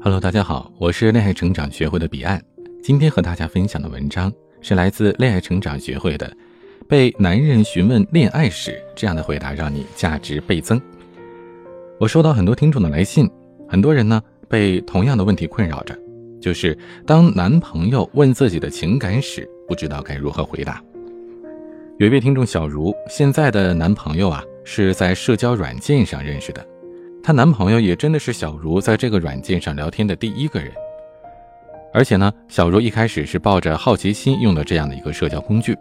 Hello，大家好，我是恋爱成长学会的彼岸。今天和大家分享的文章是来自恋爱成长学会的。被男人询问恋爱史，这样的回答让你价值倍增。我收到很多听众的来信，很多人呢被同样的问题困扰着，就是当男朋友问自己的情感史，不知道该如何回答。有一位听众小茹，现在的男朋友啊是在社交软件上认识的。她男朋友也真的是小茹在这个软件上聊天的第一个人，而且呢，小茹一开始是抱着好奇心用的这样的一个社交工具，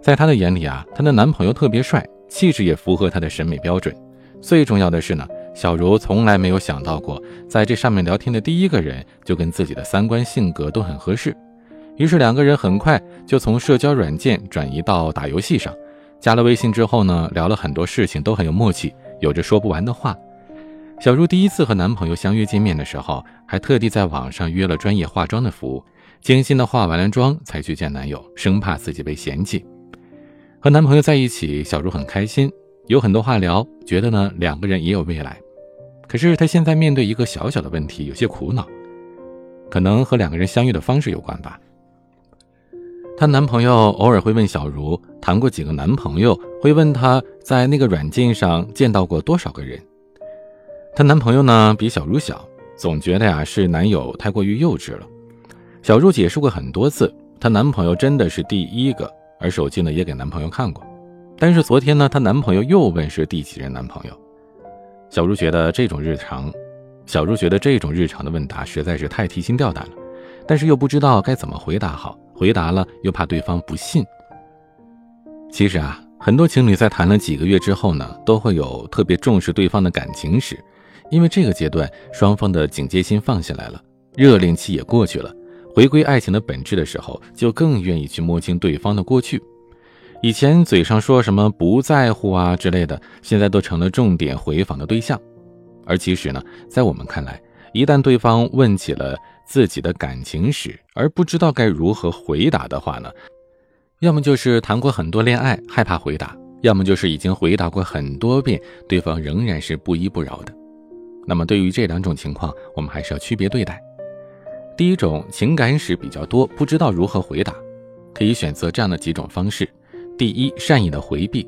在她的眼里啊，她的男朋友特别帅，气质也符合她的审美标准。最重要的是呢，小茹从来没有想到过，在这上面聊天的第一个人就跟自己的三观性格都很合适，于是两个人很快就从社交软件转移到打游戏上，加了微信之后呢，聊了很多事情都很有默契，有着说不完的话。小茹第一次和男朋友相约见面的时候，还特地在网上约了专业化妆的服务，精心的化完了妆才去见男友，生怕自己被嫌弃。和男朋友在一起，小茹很开心，有很多话聊，觉得呢两个人也有未来。可是她现在面对一个小小的问题，有些苦恼，可能和两个人相遇的方式有关吧。她男朋友偶尔会问小茹谈过几个男朋友，会问她在那个软件上见到过多少个人。她男朋友呢比小茹小，总觉得呀是男友太过于幼稚了。小茹解释过很多次，她男朋友真的是第一个，而手机呢也给男朋友看过。但是昨天呢，她男朋友又问是第几任男朋友。小茹觉得这种日常，小茹觉得这种日常的问答实在是太提心吊胆了，但是又不知道该怎么回答好，回答了又怕对方不信。其实啊，很多情侣在谈了几个月之后呢，都会有特别重视对方的感情史。因为这个阶段，双方的警戒心放下来了，热恋期也过去了，回归爱情的本质的时候，就更愿意去摸清对方的过去。以前嘴上说什么不在乎啊之类的，现在都成了重点回访的对象。而其实呢，在我们看来，一旦对方问起了自己的感情史，而不知道该如何回答的话呢，要么就是谈过很多恋爱，害怕回答；要么就是已经回答过很多遍，对方仍然是不依不饶的。那么，对于这两种情况，我们还是要区别对待。第一种情感史比较多，不知道如何回答，可以选择这样的几种方式：第一，善意的回避。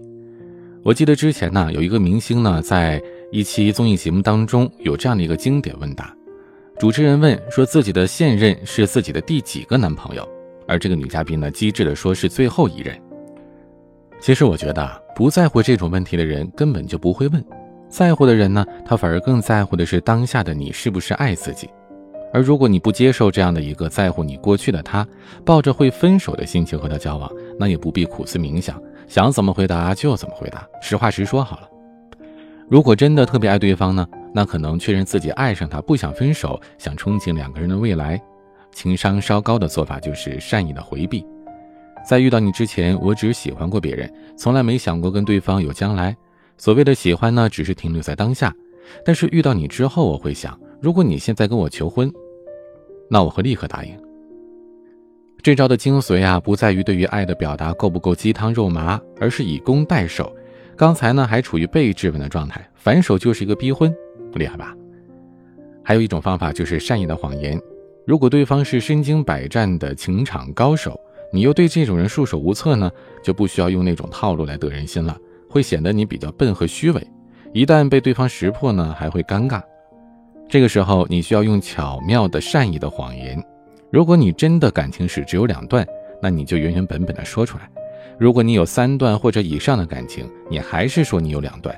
我记得之前呢，有一个明星呢，在一期综艺节目当中有这样的一个经典问答，主持人问说自己的现任是自己的第几个男朋友，而这个女嘉宾呢，机智的说是最后一任。其实我觉得，不在乎这种问题的人根本就不会问。在乎的人呢，他反而更在乎的是当下的你是不是爱自己。而如果你不接受这样的一个在乎你过去的他，抱着会分手的心情和他交往，那也不必苦思冥想，想怎么回答就怎么回答，实话实说好了。如果真的特别爱对方呢，那可能确认自己爱上他，不想分手，想憧憬两个人的未来，情商稍高的做法就是善意的回避。在遇到你之前，我只喜欢过别人，从来没想过跟对方有将来。所谓的喜欢呢，只是停留在当下，但是遇到你之后，我会想，如果你现在跟我求婚，那我会立刻答应。这招的精髓啊，不在于对于爱的表达够不够鸡汤肉麻，而是以攻代守。刚才呢还处于被质问的状态，反手就是一个逼婚，厉害吧？还有一种方法就是善意的谎言。如果对方是身经百战的情场高手，你又对这种人束手无策呢，就不需要用那种套路来得人心了。会显得你比较笨和虚伪，一旦被对方识破呢，还会尴尬。这个时候，你需要用巧妙的、善意的谎言。如果你真的感情史只有两段，那你就原原本本的说出来；如果你有三段或者以上的感情，你还是说你有两段。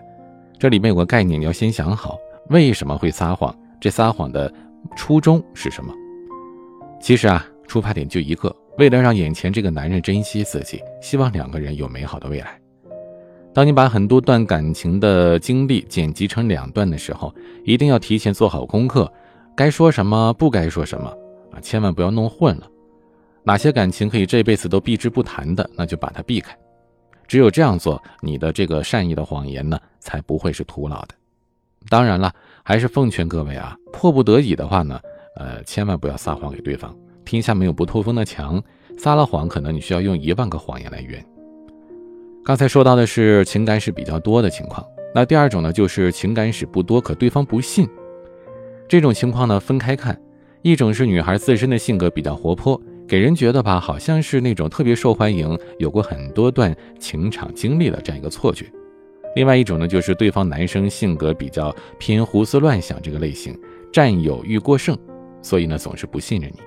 这里面有个概念，你要先想好为什么会撒谎，这撒谎的初衷是什么。其实啊，出发点就一个，为了让眼前这个男人珍惜自己，希望两个人有美好的未来。当你把很多段感情的经历剪辑成两段的时候，一定要提前做好功课，该说什么，不该说什么啊，千万不要弄混了。哪些感情可以这辈子都避之不谈的，那就把它避开。只有这样做，你的这个善意的谎言呢，才不会是徒劳的。当然了，还是奉劝各位啊，迫不得已的话呢，呃，千万不要撒谎给对方。天下没有不透风的墙，撒了谎，可能你需要用一万个谎言来圆。刚才说到的是情感史比较多的情况，那第二种呢，就是情感史不多，可对方不信。这种情况呢，分开看，一种是女孩自身的性格比较活泼，给人觉得吧，好像是那种特别受欢迎，有过很多段情场经历的这样一个错觉；另外一种呢，就是对方男生性格比较偏胡思乱想这个类型，占有欲过剩，所以呢，总是不信任你。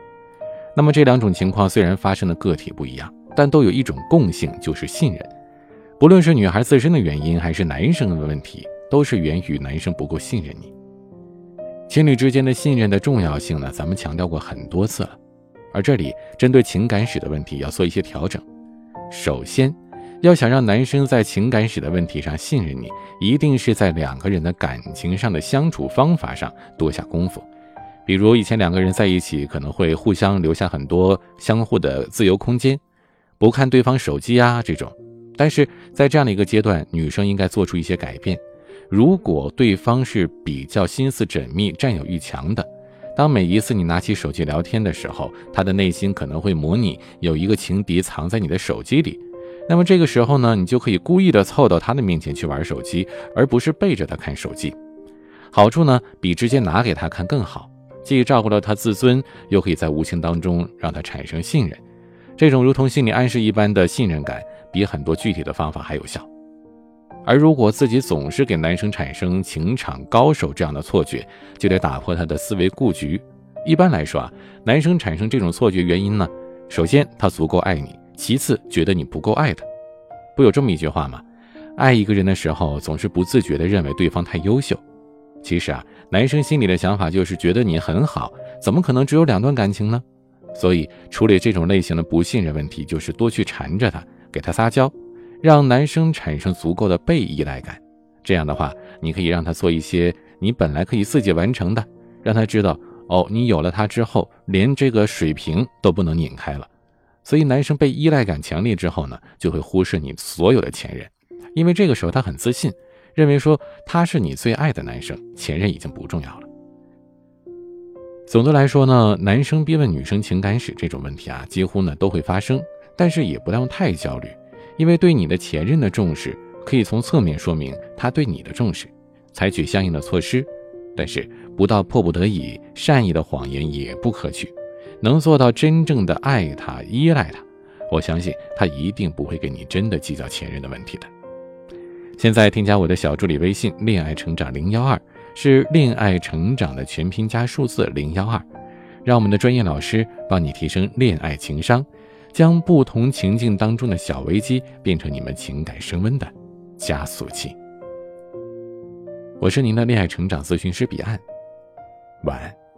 那么这两种情况虽然发生的个体不一样，但都有一种共性，就是信任。不论是女孩自身的原因，还是男生的问题，都是源于男生不够信任你。情侣之间的信任的重要性呢，咱们强调过很多次了。而这里针对情感史的问题要做一些调整。首先，要想让男生在情感史的问题上信任你，一定是在两个人的感情上的相处方法上多下功夫。比如以前两个人在一起，可能会互相留下很多相互的自由空间，不看对方手机啊这种。但是在这样的一个阶段，女生应该做出一些改变。如果对方是比较心思缜密、占有欲强的，当每一次你拿起手机聊天的时候，他的内心可能会模拟有一个情敌藏在你的手机里。那么这个时候呢，你就可以故意的凑到他的面前去玩手机，而不是背着他看手机。好处呢，比直接拿给他看更好，既照顾了他自尊，又可以在无形当中让他产生信任。这种如同心理暗示一般的信任感。比很多具体的方法还有效，而如果自己总是给男生产生情场高手这样的错觉，就得打破他的思维固局。一般来说啊，男生产生这种错觉原因呢，首先他足够爱你，其次觉得你不够爱他。不有这么一句话吗？爱一个人的时候，总是不自觉地认为对方太优秀。其实啊，男生心里的想法就是觉得你很好，怎么可能只有两段感情呢？所以处理这种类型的不信任问题，就是多去缠着他。给他撒娇，让男生产生足够的被依赖感。这样的话，你可以让他做一些你本来可以自己完成的，让他知道哦，你有了他之后，连这个水平都不能拧开了。所以，男生被依赖感强烈之后呢，就会忽视你所有的前任，因为这个时候他很自信，认为说他是你最爱的男生，前任已经不重要了。总的来说呢，男生逼问女生情感史这种问题啊，几乎呢都会发生。但是也不用太焦虑，因为对你的前任的重视，可以从侧面说明他对你的重视，采取相应的措施。但是不到迫不得已，善意的谎言也不可取。能做到真正的爱他、依赖他，我相信他一定不会跟你真的计较前任的问题的。现在添加我的小助理微信“恋爱成长零幺二”，是恋爱成长的全拼加数字零幺二，让我们的专业老师帮你提升恋爱情商。将不同情境当中的小危机变成你们情感升温的加速器。我是您的恋爱成长咨询师彼岸，晚安。